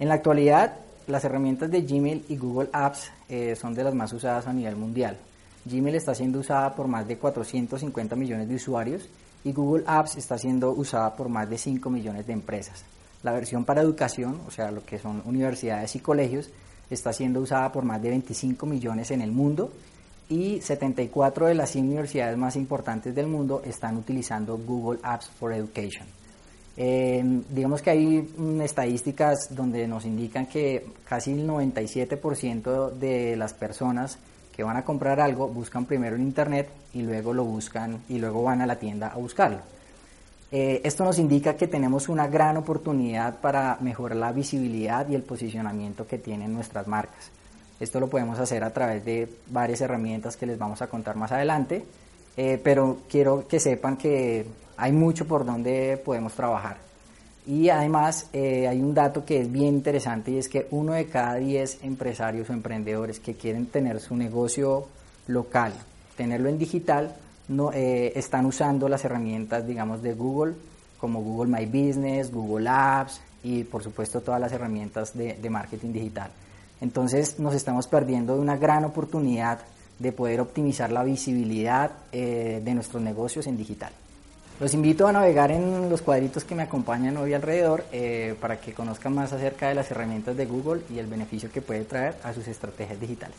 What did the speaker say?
En la actualidad, las herramientas de Gmail y Google Apps eh, son de las más usadas a nivel mundial. Gmail está siendo usada por más de 450 millones de usuarios y Google Apps está siendo usada por más de 5 millones de empresas. La versión para educación, o sea, lo que son universidades y colegios, está siendo usada por más de 25 millones en el mundo y 74 de las 100 universidades más importantes del mundo están utilizando Google Apps for Education. Eh, digamos que hay mm, estadísticas donde nos indican que casi el 97% de las personas que van a comprar algo buscan primero en internet y luego lo buscan y luego van a la tienda a buscarlo. Eh, esto nos indica que tenemos una gran oportunidad para mejorar la visibilidad y el posicionamiento que tienen nuestras marcas. Esto lo podemos hacer a través de varias herramientas que les vamos a contar más adelante, eh, pero quiero que sepan que hay mucho por donde podemos trabajar. Y además eh, hay un dato que es bien interesante y es que uno de cada diez empresarios o emprendedores que quieren tener su negocio local, tenerlo en digital, no, eh, están usando las herramientas, digamos, de Google, como Google My Business, Google Apps y por supuesto todas las herramientas de, marketing digital. Entonces nos estamos perdiendo de una gran oportunidad de poder optimizar la visibilidad eh, de nuestros negocios en digital. Los invito a navegar en los cuadritos que me acompañan hoy alrededor eh, para que conozcan más acerca de las herramientas de Google y el beneficio que puede traer a sus estrategias digitales.